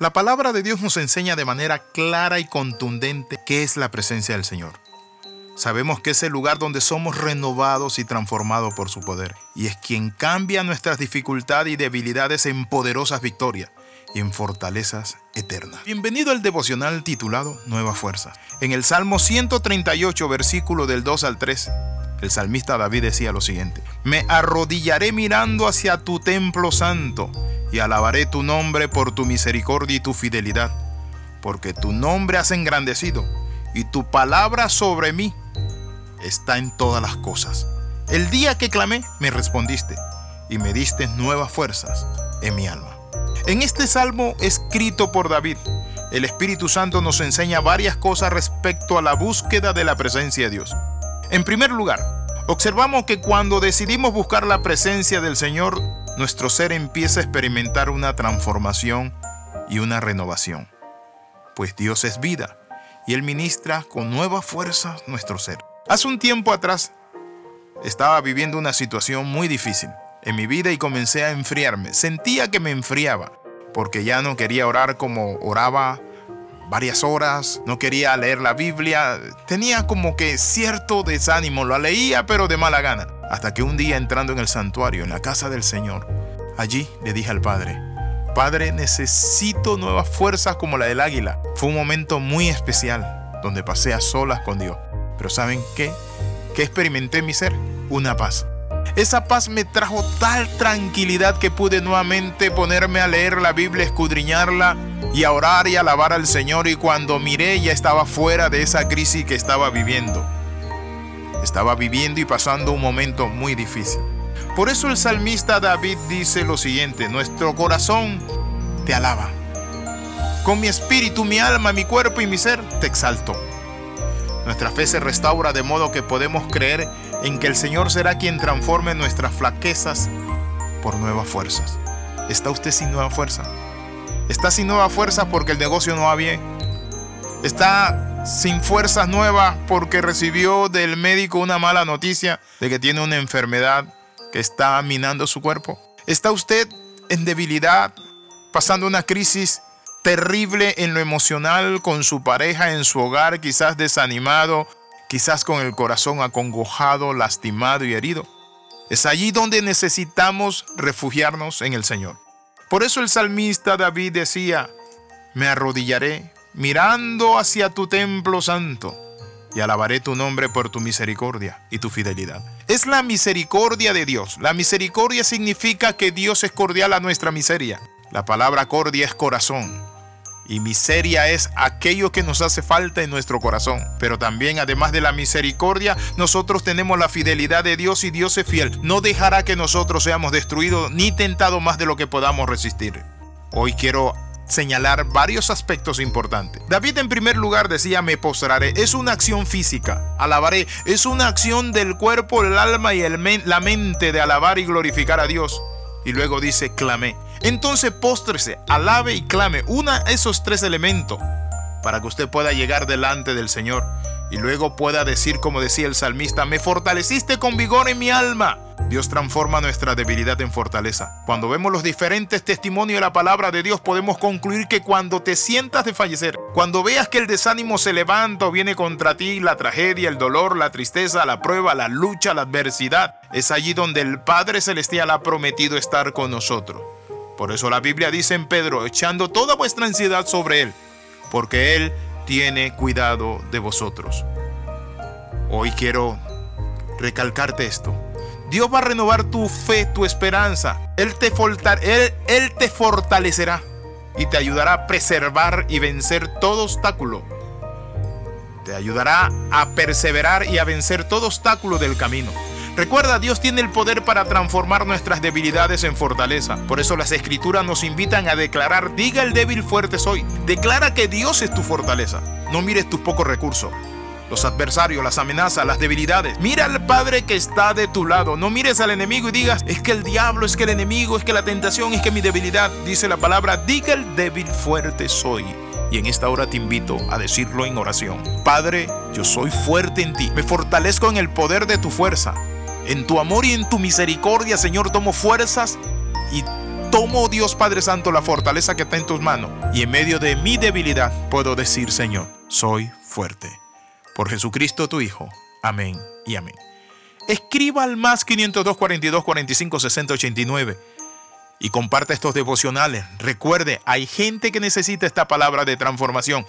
La palabra de Dios nos enseña de manera clara y contundente qué es la presencia del Señor. Sabemos que es el lugar donde somos renovados y transformados por su poder, y es quien cambia nuestras dificultades y debilidades en poderosas victorias y en fortalezas eternas. Bienvenido al devocional titulado Nueva Fuerza. En el Salmo 138, versículo del 2 al 3, el salmista David decía lo siguiente, Me arrodillaré mirando hacia tu templo santo y alabaré tu nombre por tu misericordia y tu fidelidad, porque tu nombre has engrandecido y tu palabra sobre mí está en todas las cosas. El día que clamé, me respondiste y me diste nuevas fuerzas en mi alma. En este salmo escrito por David, el Espíritu Santo nos enseña varias cosas respecto a la búsqueda de la presencia de Dios. En primer lugar, observamos que cuando decidimos buscar la presencia del Señor, nuestro ser empieza a experimentar una transformación y una renovación. Pues Dios es vida y Él ministra con nueva fuerza nuestro ser. Hace un tiempo atrás estaba viviendo una situación muy difícil en mi vida y comencé a enfriarme. Sentía que me enfriaba porque ya no quería orar como oraba varias horas, no quería leer la Biblia, tenía como que cierto desánimo, lo leía pero de mala gana. Hasta que un día entrando en el santuario, en la casa del Señor, allí le dije al Padre, Padre, necesito nuevas fuerzas como la del águila. Fue un momento muy especial, donde pasé a solas con Dios. Pero ¿saben qué? ¿Qué experimenté en mi ser? Una paz. Esa paz me trajo tal tranquilidad que pude nuevamente ponerme a leer la Biblia, escudriñarla y a orar y alabar al Señor. Y cuando miré ya estaba fuera de esa crisis que estaba viviendo estaba viviendo y pasando un momento muy difícil. Por eso el salmista David dice lo siguiente, nuestro corazón te alaba. Con mi espíritu, mi alma, mi cuerpo y mi ser te exalto. Nuestra fe se restaura de modo que podemos creer en que el Señor será quien transforme nuestras flaquezas por nuevas fuerzas. ¿Está usted sin nueva fuerza? ¿Está sin nueva fuerza porque el negocio no va bien? ¿Está sin fuerzas nuevas porque recibió del médico una mala noticia de que tiene una enfermedad que está minando su cuerpo? ¿Está usted en debilidad, pasando una crisis terrible en lo emocional con su pareja, en su hogar, quizás desanimado, quizás con el corazón acongojado, lastimado y herido? Es allí donde necesitamos refugiarnos en el Señor. Por eso el salmista David decía, me arrodillaré mirando hacia tu templo santo, y alabaré tu nombre por tu misericordia y tu fidelidad. Es la misericordia de Dios. La misericordia significa que Dios es cordial a nuestra miseria. La palabra cordia es corazón. Y miseria es aquello que nos hace falta en nuestro corazón. Pero también, además de la misericordia, nosotros tenemos la fidelidad de Dios y Dios es fiel. No dejará que nosotros seamos destruidos ni tentados más de lo que podamos resistir. Hoy quiero señalar varios aspectos importantes. David en primer lugar decía, me postraré. Es una acción física. Alabaré. Es una acción del cuerpo, el alma y el la mente de alabar y glorificar a Dios. Y luego dice, clamé. Entonces póstrese, alabe y clame. Una esos tres elementos para que usted pueda llegar delante del Señor y luego pueda decir como decía el salmista, me fortaleciste con vigor en mi alma. Dios transforma nuestra debilidad en fortaleza. Cuando vemos los diferentes testimonios de la palabra de Dios, podemos concluir que cuando te sientas de fallecer, cuando veas que el desánimo se levanta o viene contra ti, la tragedia, el dolor, la tristeza, la prueba, la lucha, la adversidad, es allí donde el Padre Celestial ha prometido estar con nosotros. Por eso la Biblia dice en Pedro, echando toda vuestra ansiedad sobre Él, porque Él tiene cuidado de vosotros. Hoy quiero recalcarte esto. Dios va a renovar tu fe, tu esperanza. Él te, él, él te fortalecerá y te ayudará a preservar y vencer todo obstáculo. Te ayudará a perseverar y a vencer todo obstáculo del camino. Recuerda, Dios tiene el poder para transformar nuestras debilidades en fortaleza. Por eso las escrituras nos invitan a declarar, diga el débil fuerte soy. Declara que Dios es tu fortaleza. No mires tus pocos recursos. Los adversarios, las amenazas, las debilidades. Mira al Padre que está de tu lado. No mires al enemigo y digas, es que el diablo, es que el enemigo, es que la tentación, es que mi debilidad. Dice la palabra, diga el débil fuerte soy y en esta hora te invito a decirlo en oración. Padre, yo soy fuerte en ti, me fortalezco en el poder de tu fuerza. En tu amor y en tu misericordia, Señor, tomo fuerzas y tomo, Dios Padre Santo, la fortaleza que está en tus manos y en medio de mi debilidad puedo decir, Señor, soy fuerte. Por Jesucristo tu Hijo. Amén y amén. Escriba al más 502 42 45 60 89 y comparte estos devocionales. Recuerde, hay gente que necesita esta palabra de transformación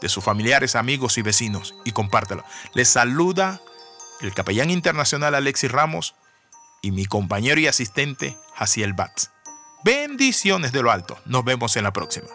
de sus familiares, amigos y vecinos y compártelo. Les saluda el capellán internacional Alexis Ramos y mi compañero y asistente Jaciel Batz. Bendiciones de lo alto. Nos vemos en la próxima.